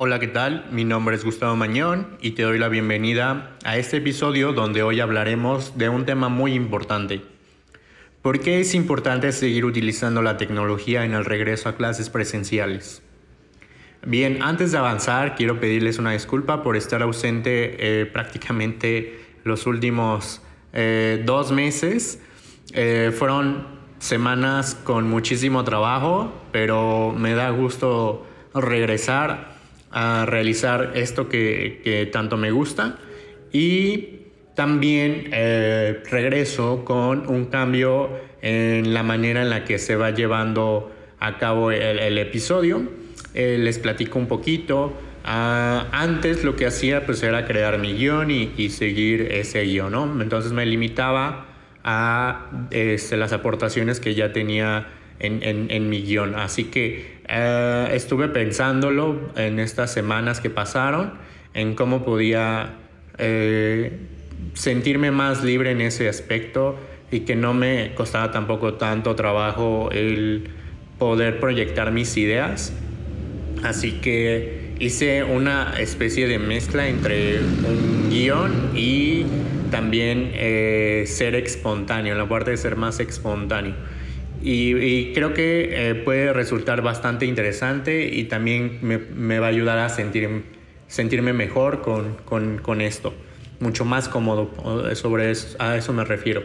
Hola, ¿qué tal? Mi nombre es Gustavo Mañón y te doy la bienvenida a este episodio donde hoy hablaremos de un tema muy importante. ¿Por qué es importante seguir utilizando la tecnología en el regreso a clases presenciales? Bien, antes de avanzar, quiero pedirles una disculpa por estar ausente eh, prácticamente los últimos eh, dos meses. Eh, fueron semanas con muchísimo trabajo, pero me da gusto regresar a realizar esto que, tanto me gusta y también regreso con un cambio en la manera en la que se va llevando a cabo el episodio. Eh, les platico un poquito. Ah, antes lo que hacía pues era crear mi guion y, seguir ese guion, ¿no? Entonces me limitaba a este, las aportaciones que ya tenía en, mi guion. Así que eh, estuve pensándolo en estas semanas que pasaron, en cómo podía eh, sentirme más libre en ese aspecto y que no me costaba tampoco tanto trabajo el poder proyectar mis ideas Así que hice una especie de mezcla entre un guion y también eh, ser espontáneo, la parte de ser más espontáneo. Y, creo que eh, puede resultar bastante interesante y también me, va a ayudar a sentir, sentirme mejor con, esto, mucho más cómodo, sobre a eso me refiero.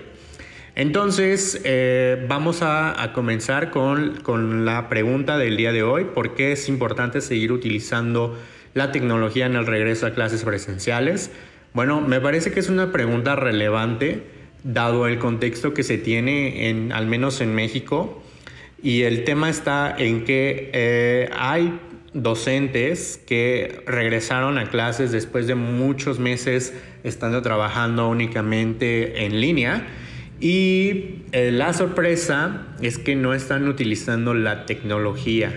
Entonces, eh, vamos a, comenzar con, la pregunta del día de hoy, ¿por qué es importante seguir utilizando la tecnología en el regreso a clases presenciales? Bueno, me parece que es una pregunta relevante, dado el contexto que se tiene, en, al menos en México, y el tema está en que eh, hay docentes que regresaron a clases después de muchos meses estando trabajando únicamente en línea y eh, la sorpresa es que no están utilizando la tecnología.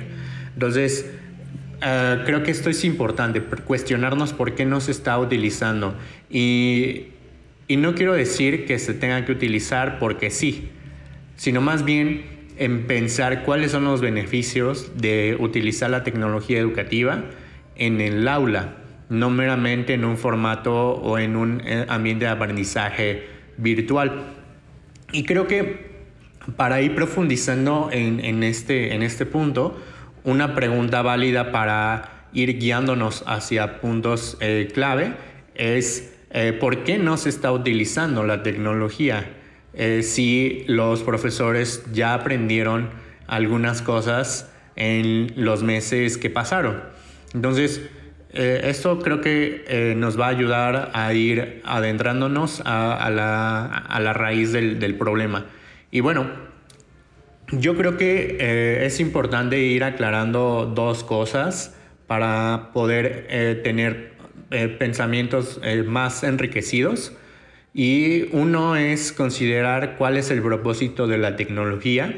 Entonces, eh, creo que esto es importante, cuestionarnos por qué no se está utilizando. Y, y no quiero decir que se tenga que utilizar porque sí, sino más bien en pensar cuáles son los beneficios de utilizar la tecnología educativa en el aula, no meramente en un formato o en un eh, ambiente de aprendizaje virtual. Y creo que para ir profundizando en, este, en este punto, una pregunta válida para ir guiándonos hacia puntos eh, clave es eh, por qué no se está utilizando la tecnología eh, si los profesores ya aprendieron algunas cosas en los meses que pasaron. Entonces, eh, esto creo que eh, nos va a ayudar a ir adentrándonos a, la, raíz del, problema. Y bueno, yo creo que es importante ir aclarando dos cosas para poder tener pensamientos más enriquecidos. Y uno es considerar cuál es el propósito de la tecnología.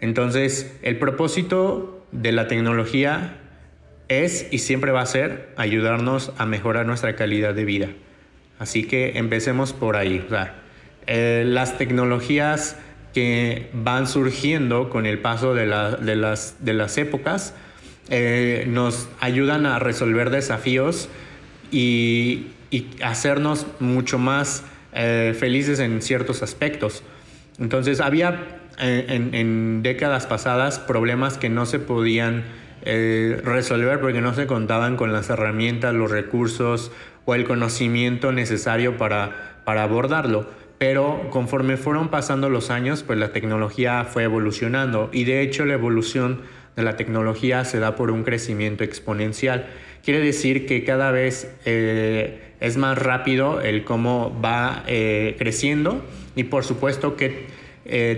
Entonces, el propósito de la tecnología es y siempre va a ser ayudarnos a mejorar nuestra calidad de vida. Así que empecemos por ahí. Eh, las tecnologías que van surgiendo con el paso de, las, de las, épocas eh, nos ayudan a resolver desafíos y, hacernos mucho más eh, felices en ciertos aspectos. Entonces había en, en décadas pasadas problemas que no se podían eh, resolver porque no se contaban con las herramientas, los recursos o el conocimiento necesario para, para abordarlo. Pero conforme fueron pasando los años, pues la tecnología fue evolucionando y de hecho la evolución de la tecnología se da por un crecimiento exponencial. Quiere decir que cada vez eh, es más rápido el cómo va eh, creciendo y por supuesto que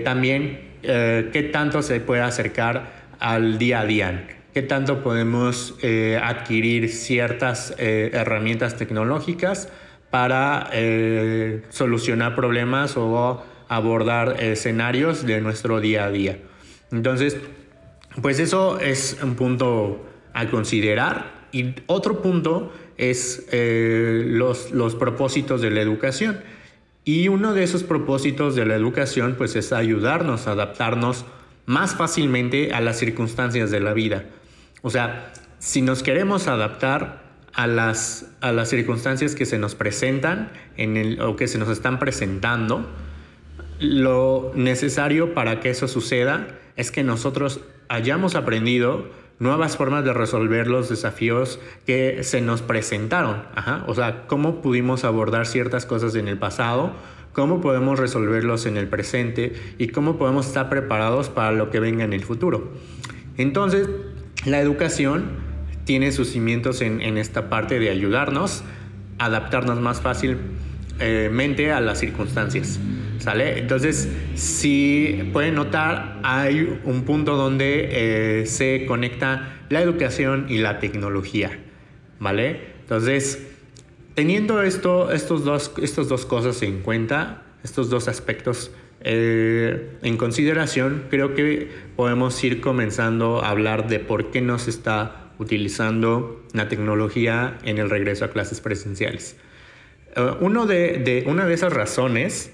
también qué tanto se puede acercar al día a día qué tanto podemos eh, adquirir ciertas eh, herramientas tecnológicas para eh, solucionar problemas o abordar escenarios de nuestro día a día. Entonces, pues eso es un punto a considerar. Y otro punto es los, los propósitos de la educación. Y uno de esos propósitos de la educación pues es ayudarnos a adaptarnos más fácilmente a las circunstancias de la vida. O sea, si nos queremos adaptar a las, a las circunstancias que se nos presentan en el, o que se nos están presentando, lo necesario para que eso suceda es que nosotros hayamos aprendido nuevas formas de resolver los desafíos que se nos presentaron. O sea, cómo pudimos abordar ciertas cosas en el pasado, cómo podemos resolverlos en el presente y cómo podemos estar preparados para lo que venga en el futuro. Entonces, la educación tiene sus cimientos en, esta parte de ayudarnos a adaptarnos más fácilmente a las circunstancias. ¿Sale? Entonces, si pueden notar, hay un punto donde eh, se conecta la educación y la tecnología. ¿Vale? Entonces, teniendo esto, estos dos, estas dos cosas en cuenta, estos dos aspectos eh, en consideración, creo que podemos ir comenzando a hablar de por qué nos está utilizando la tecnología en el regreso a clases presenciales. Uh, uno de, una de esas razones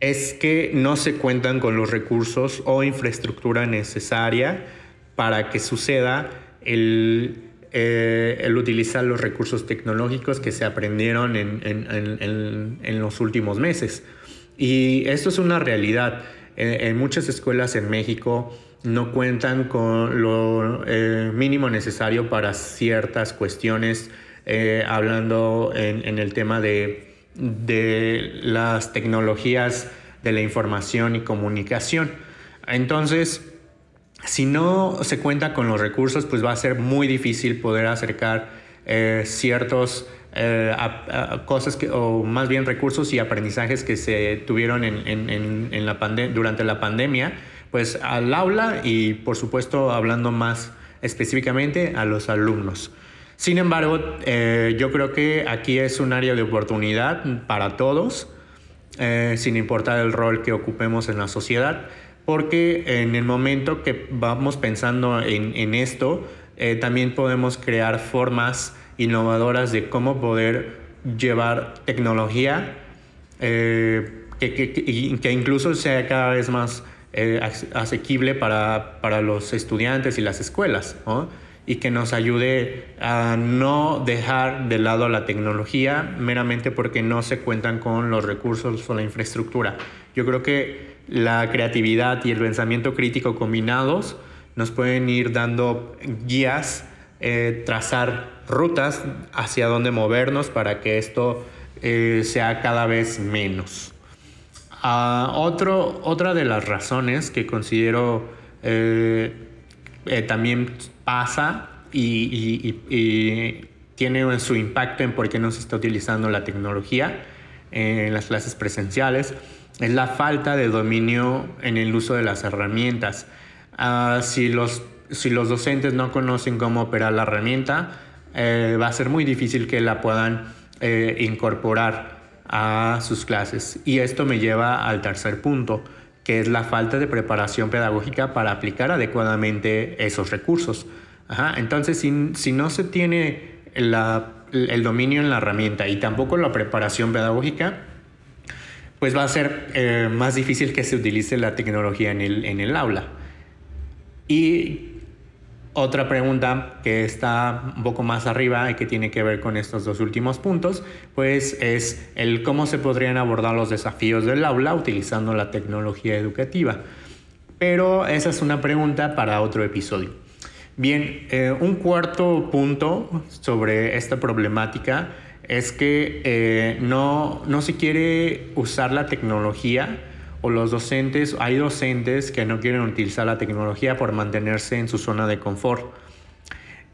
es que no se cuentan con los recursos o infraestructura necesaria para que suceda el, eh, el utilizar los recursos tecnológicos que se aprendieron en, en, en, los últimos meses. Y esto es una realidad. En, muchas escuelas en México no cuentan con lo eh, mínimo necesario para ciertas cuestiones, eh, hablando en el tema de de las tecnologías de la información y comunicación. Entonces, si no se cuenta con los recursos, pues va a ser muy difícil poder acercar eh, ciertos eh, cosas o más bien recursos y aprendizajes que se tuvieron en, durante la pandemia, pues al aula y por supuesto hablando más específicamente a los alumnos. Sin embargo, eh, yo creo que aquí es un área de oportunidad para todos, eh, sin importar el rol que ocupemos en la sociedad, porque en el momento que vamos pensando en, esto, eh, también podemos crear formas innovadoras de cómo poder llevar tecnología que, incluso sea cada vez más asequible para, para, los estudiantes y las escuelas. ¿no? Y que nos ayude a no dejar de lado la tecnología meramente porque no se cuentan con los recursos o la infraestructura. Yo creo que la creatividad y el pensamiento crítico combinados nos pueden ir dando guías, eh, trazar rutas hacia dónde movernos para que esto eh, sea cada vez menos. Ah, otro, otra de las razones que considero eh, también pasa y, tiene su impacto en por qué no se está utilizando la tecnología en las clases presenciales, es la falta de dominio en el uso de las herramientas. Ah, si, los, si los docentes no conocen cómo operar la herramienta, eh, va a ser muy difícil que la puedan eh, incorporar a sus clases. Y esto me lleva al tercer punto, que es la falta de preparación pedagógica para aplicar adecuadamente esos recursos. entonces, si, no se tiene el dominio en la herramienta y tampoco la preparación pedagógica, pues va a ser eh, más difícil que se utilice la tecnología en el, en el aula. Y otra pregunta que está un poco más arriba y que tiene que ver con estos dos últimos puntos, pues es el cómo se podrían abordar los desafíos del aula utilizando la tecnología educativa. Pero esa es una pregunta para otro episodio. Bien, eh, un cuarto punto sobre esta problemática es que eh, no, no se quiere usar la tecnología o los docentes, hay docentes que no quieren utilizar la tecnología por mantenerse en su zona de confort.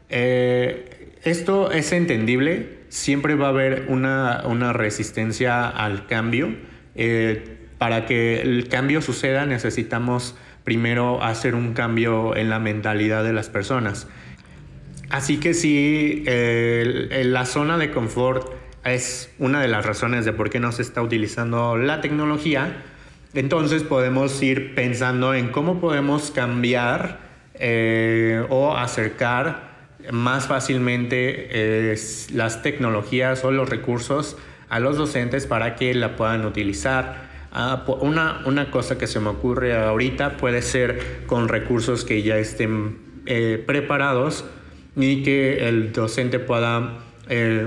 Eh, esto es entendible, siempre va a haber una, una resistencia al cambio. Eh, para que el cambio suceda necesitamos primero hacer un cambio en la mentalidad de las personas. Así que si la zona de confort es una de las razones de por qué no se está utilizando la tecnología, entonces podemos ir pensando en cómo podemos cambiar eh, o acercar más fácilmente eh, las tecnologías o los recursos a los docentes para que la puedan utilizar. Ah, una, una, cosa que se me ocurre ahorita puede ser con recursos que ya estén eh, preparados y que el docente pueda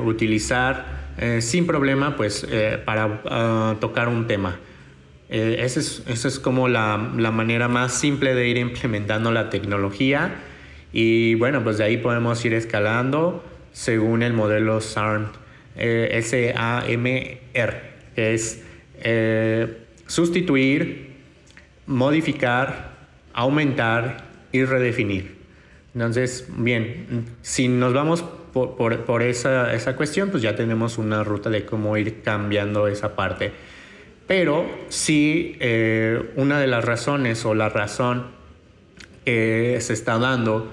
utilizar sin problema pues para ah, tocar un tema. Esa es, es, como la, la, manera más simple de ir implementando la tecnología y bueno pues de ahí podemos ir escalando según el modelo SARM, S-A-M-R, que es sustituir, modificar, aumentar y redefinir. Entonces, bien, si nos vamos por, esa, esa, cuestión, pues ya tenemos una ruta de cómo ir cambiando esa parte. Pero sí, eh, una de las razones o la razón que se está dando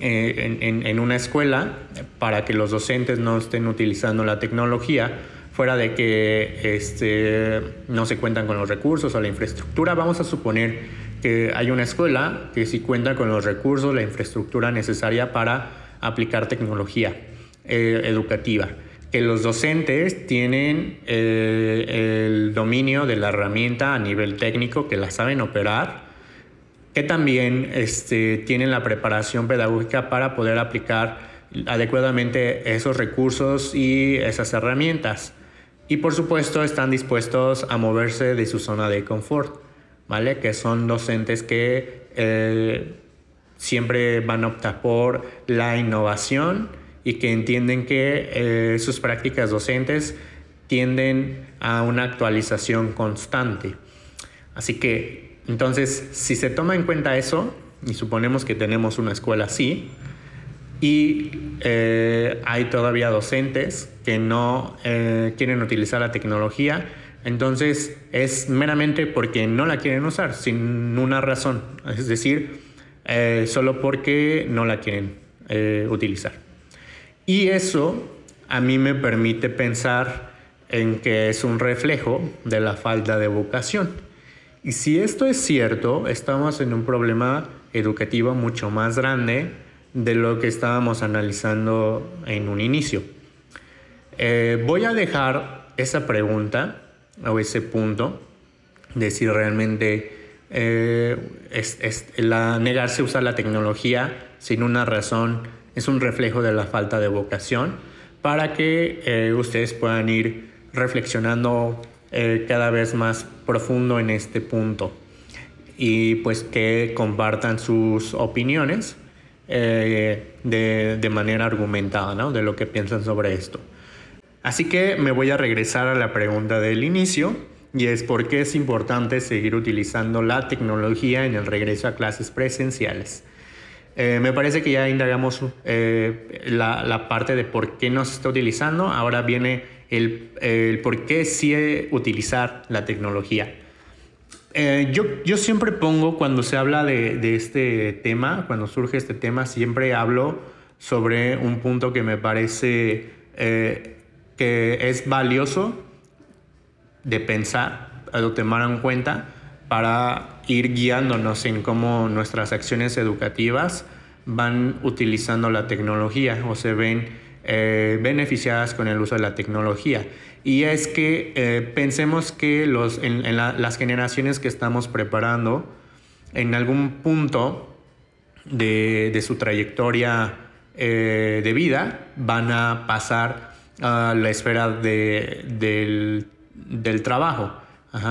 eh, en, una escuela para que los docentes no estén utilizando la tecnología, fuera de que este, no se cuentan con los recursos o la infraestructura, vamos a suponer que hay una escuela que sí cuenta con los recursos, la infraestructura necesaria para aplicar tecnología eh, educativa, que los docentes tienen eh, el dominio de la herramienta a nivel técnico, que la saben operar, que también este, tienen la preparación pedagógica para poder aplicar adecuadamente esos recursos y esas herramientas. Y por supuesto están dispuestos a moverse de su zona de confort. ¿vale? Que son docentes que eh, siempre van a optar por la innovación y que entienden que eh, sus prácticas docentes tienden a una actualización constante. Así que, entonces, si se toma en cuenta eso, y suponemos que tenemos una escuela así, y eh, hay todavía docentes que no quieren utilizar la tecnología, entonces es meramente porque no la quieren usar, sin una razón. Es decir, eh, solo porque no la quieren eh, utilizar. Y eso a mí me permite pensar en que es un reflejo de la falta de vocación. Y si esto es cierto, estamos en un problema educativo mucho más grande de lo que estábamos analizando en un inicio. Eh, voy a dejar esa pregunta o ese punto de si realmente eh, es, la, negarse a usar la tecnología sin una razón es un reflejo de la falta de vocación para que eh, ustedes puedan ir reflexionando eh, cada vez más profundo en este punto y pues que compartan sus opiniones de, de, manera argumentada, ¿no? De lo que piensan sobre esto. Así que me voy a regresar a la pregunta del inicio y es por qué es importante seguir utilizando la tecnología en el regreso a clases presenciales. Eh, me parece que ya indagamos eh, la, parte de por qué no se está utilizando, ahora viene el, por qué sí utilizar la tecnología. Eh, yo, yo, siempre pongo, cuando se habla de, de, este tema, cuando surge este tema, siempre hablo sobre un punto que me parece que es valioso de pensar, o tomar en cuenta para ir guiándonos en cómo nuestras acciones educativas van utilizando la tecnología o se ven eh, beneficiadas con el uso de la tecnología. Y es que eh, pensemos que los, en, las generaciones que estamos preparando, en algún punto de, su trayectoria eh, de vida, van a pasar a la esfera de, del, del, trabajo.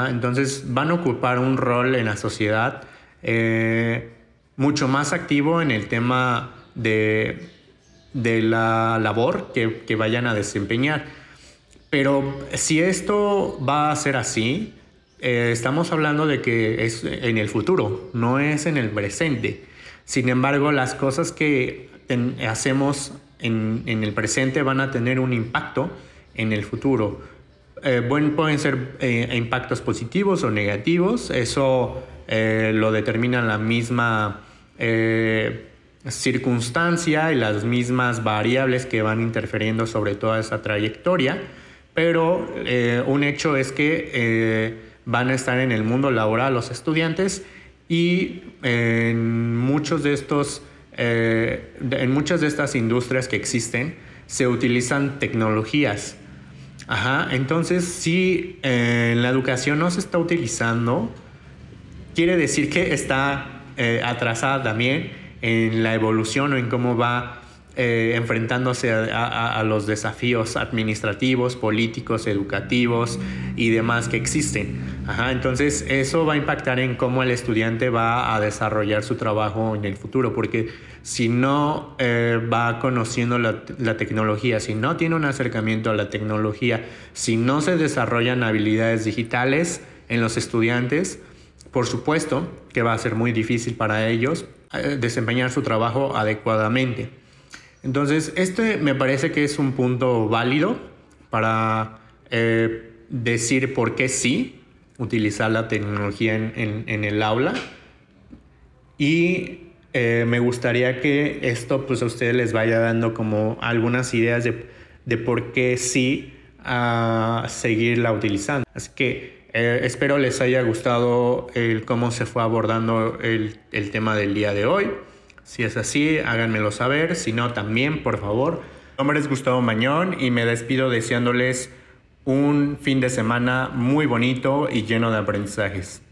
Entonces van a ocupar un rol en la sociedad eh, mucho más activo en el tema de, de la labor que, que, vayan a desempeñar. Pero si esto va a ser así, eh, estamos hablando de que es en el futuro, no es en el presente. Sin embargo, las cosas que hacemos en, el presente van a tener un impacto en el futuro. Eh, pueden ser eh, impactos positivos o negativos, eso eh, lo determina la misma circunstancia y las mismas variables que van interfiriendo sobre toda esa trayectoria, pero un hecho es que van a estar en el mundo laboral los estudiantes y en muchos de estos en muchas de estas industrias que existen se utilizan tecnologías. Ajá, entonces si eh, la educación no se está utilizando, quiere decir que está eh, atrasada también en la evolución o en cómo va eh, enfrentándose a, los desafíos administrativos, políticos, educativos y demás que existen. entonces eso va a impactar en cómo el estudiante va a desarrollar su trabajo en el futuro, porque si no eh, va conociendo la, la tecnología, si no tiene un acercamiento a la tecnología, si no se desarrollan habilidades digitales en los estudiantes, por supuesto que va a ser muy difícil para ellos eh, desempeñar su trabajo adecuadamente. Entonces, este me parece que es un punto válido para eh, decir por qué sí utilizar la tecnología en, el aula. Y eh, me gustaría que esto pues, a ustedes les vaya dando como algunas ideas de, por qué sí a seguirla utilizando. Así que eh, espero les haya gustado cómo se fue abordando el, el tema del día de hoy. Si es así, háganmelo saber. Si no, también, por favor. Mi nombre es Gustavo Mañón y me despido deseándoles un fin de semana muy bonito y lleno de aprendizajes.